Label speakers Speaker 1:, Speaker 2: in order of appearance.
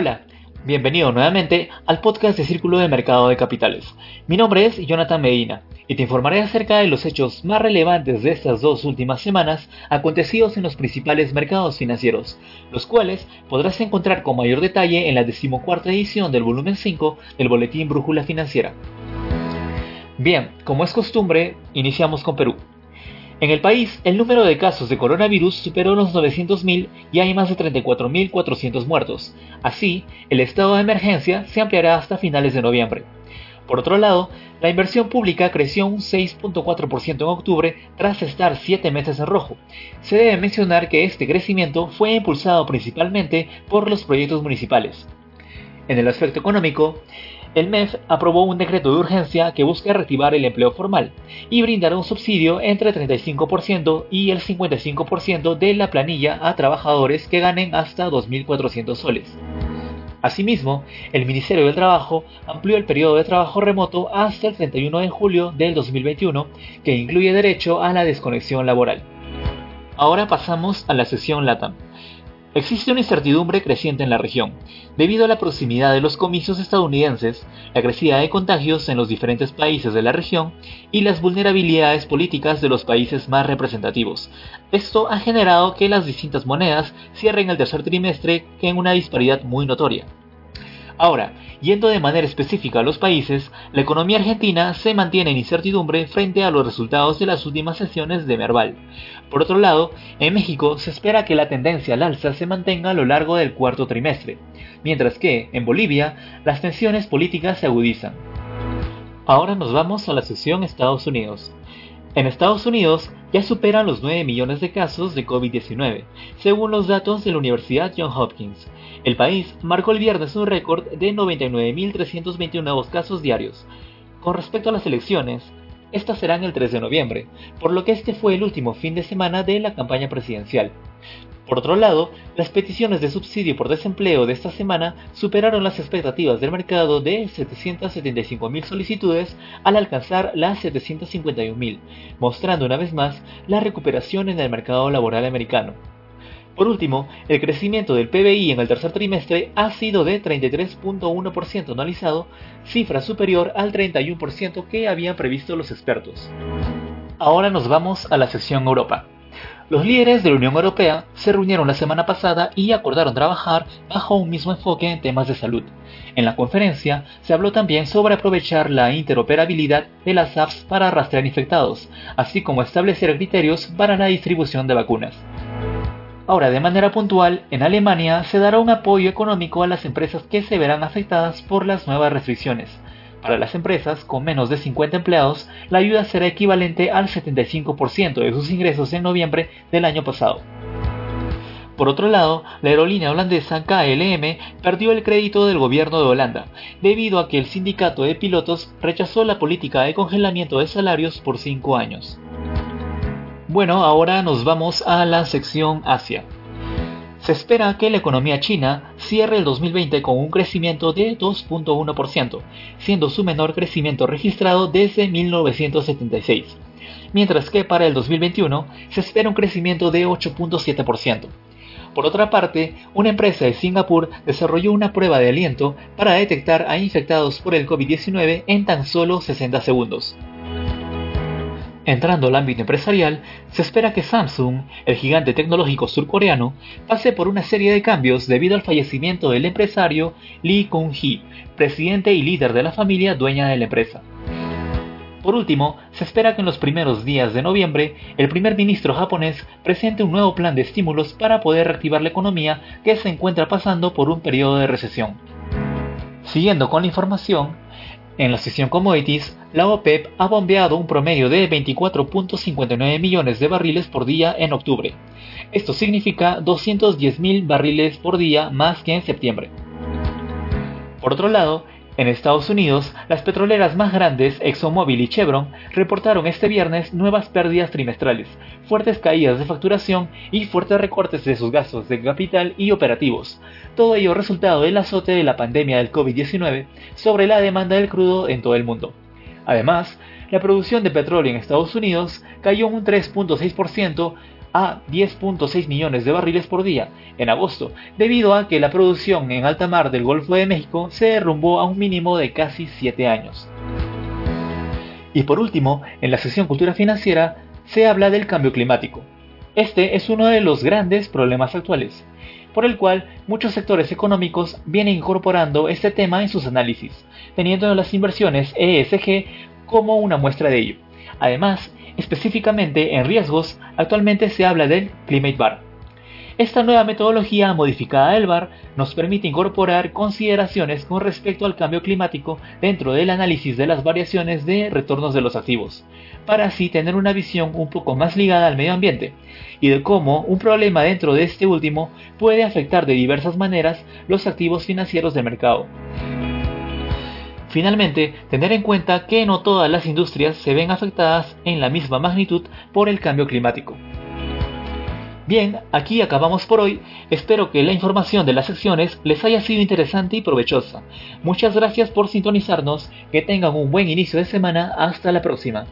Speaker 1: Hola, bienvenido nuevamente al podcast de Círculo de Mercado de Capitales. Mi nombre es Jonathan Medina y te informaré acerca de los hechos más relevantes de estas dos últimas semanas acontecidos en los principales mercados financieros, los cuales podrás encontrar con mayor detalle en la decimocuarta edición del volumen 5 del Boletín Brújula Financiera. Bien, como es costumbre, iniciamos con Perú. En el país, el número de casos de coronavirus superó los 900.000 y hay más de 34.400 muertos. Así, el estado de emergencia se ampliará hasta finales de noviembre. Por otro lado, la inversión pública creció un 6.4% en octubre tras estar 7 meses en rojo. Se debe mencionar que este crecimiento fue impulsado principalmente por los proyectos municipales. En el aspecto económico, el MEF aprobó un decreto de urgencia que busca reactivar el empleo formal y brindar un subsidio entre el 35% y el 55% de la planilla a trabajadores que ganen hasta 2.400 soles. Asimismo, el Ministerio del Trabajo amplió el periodo de trabajo remoto hasta el 31 de julio del 2021, que incluye derecho a la desconexión laboral. Ahora pasamos a la sesión LATAM. Existe una incertidumbre creciente en la región, debido a la proximidad de los comicios estadounidenses, la crecida de contagios en los diferentes países de la región y las vulnerabilidades políticas de los países más representativos. Esto ha generado que las distintas monedas cierren el tercer trimestre en una disparidad muy notoria. Ahora, yendo de manera específica a los países, la economía argentina se mantiene en incertidumbre frente a los resultados de las últimas sesiones de Merval. Por otro lado, en México se espera que la tendencia al alza se mantenga a lo largo del cuarto trimestre, mientras que, en Bolivia, las tensiones políticas se agudizan. Ahora nos vamos a la sesión Estados Unidos. En Estados Unidos ya superan los 9 millones de casos de COVID-19, según los datos de la Universidad Johns Hopkins. El país marcó el viernes un récord de 99.321 nuevos casos diarios. Con respecto a las elecciones, estas serán el 3 de noviembre, por lo que este fue el último fin de semana de la campaña presidencial. Por otro lado, las peticiones de subsidio por desempleo de esta semana superaron las expectativas del mercado de 775.000 solicitudes al alcanzar las 751.000, mostrando una vez más la recuperación en el mercado laboral americano. Por último, el crecimiento del PBI en el tercer trimestre ha sido de 33.1% anualizado, cifra superior al 31% que habían previsto los expertos. Ahora nos vamos a la sección Europa. Los líderes de la Unión Europea se reunieron la semana pasada y acordaron trabajar bajo un mismo enfoque en temas de salud. En la conferencia se habló también sobre aprovechar la interoperabilidad de las apps para rastrear infectados, así como establecer criterios para la distribución de vacunas. Ahora, de manera puntual, en Alemania se dará un apoyo económico a las empresas que se verán afectadas por las nuevas restricciones, para las empresas con menos de 50 empleados, la ayuda será equivalente al 75% de sus ingresos en noviembre del año pasado. Por otro lado, la aerolínea holandesa KLM perdió el crédito del gobierno de Holanda, debido a que el sindicato de pilotos rechazó la política de congelamiento de salarios por 5 años. Bueno, ahora nos vamos a la sección Asia. Se espera que la economía china cierre el 2020 con un crecimiento de 2.1%, siendo su menor crecimiento registrado desde 1976, mientras que para el 2021 se espera un crecimiento de 8.7%. Por otra parte, una empresa de Singapur desarrolló una prueba de aliento para detectar a infectados por el COVID-19 en tan solo 60 segundos. Entrando al ámbito empresarial, se espera que Samsung, el gigante tecnológico surcoreano, pase por una serie de cambios debido al fallecimiento del empresario Lee Kun-hee, presidente y líder de la familia dueña de la empresa. Por último, se espera que en los primeros días de noviembre el primer ministro japonés presente un nuevo plan de estímulos para poder reactivar la economía que se encuentra pasando por un periodo de recesión. Siguiendo con la información, en la sesión commodities, la OPEP ha bombeado un promedio de 24.59 millones de barriles por día en octubre. Esto significa 210.000 barriles por día más que en septiembre. Por otro lado, en Estados Unidos, las petroleras más grandes, ExxonMobil y Chevron, reportaron este viernes nuevas pérdidas trimestrales, fuertes caídas de facturación y fuertes recortes de sus gastos de capital y operativos. Todo ello resultado del azote de la pandemia del COVID-19 sobre la demanda del crudo en todo el mundo. Además, la producción de petróleo en Estados Unidos cayó un 3.6% a 10.6 millones de barriles por día en agosto, debido a que la producción en alta mar del Golfo de México se derrumbó a un mínimo de casi 7 años. Y por último, en la sección Cultura Financiera se habla del cambio climático. Este es uno de los grandes problemas actuales, por el cual muchos sectores económicos vienen incorporando este tema en sus análisis, teniendo las inversiones ESG como una muestra de ello. Además, específicamente en riesgos, actualmente se habla del Climate Bar. Esta nueva metodología modificada del VAR nos permite incorporar consideraciones con respecto al cambio climático dentro del análisis de las variaciones de retornos de los activos, para así tener una visión un poco más ligada al medio ambiente y de cómo un problema dentro de este último puede afectar de diversas maneras los activos financieros del mercado. Finalmente, tener en cuenta que no todas las industrias se ven afectadas en la misma magnitud por el cambio climático. Bien, aquí acabamos por hoy. Espero que la información de las secciones les haya sido interesante y provechosa. Muchas gracias por sintonizarnos. Que tengan un buen inicio de semana. Hasta la próxima.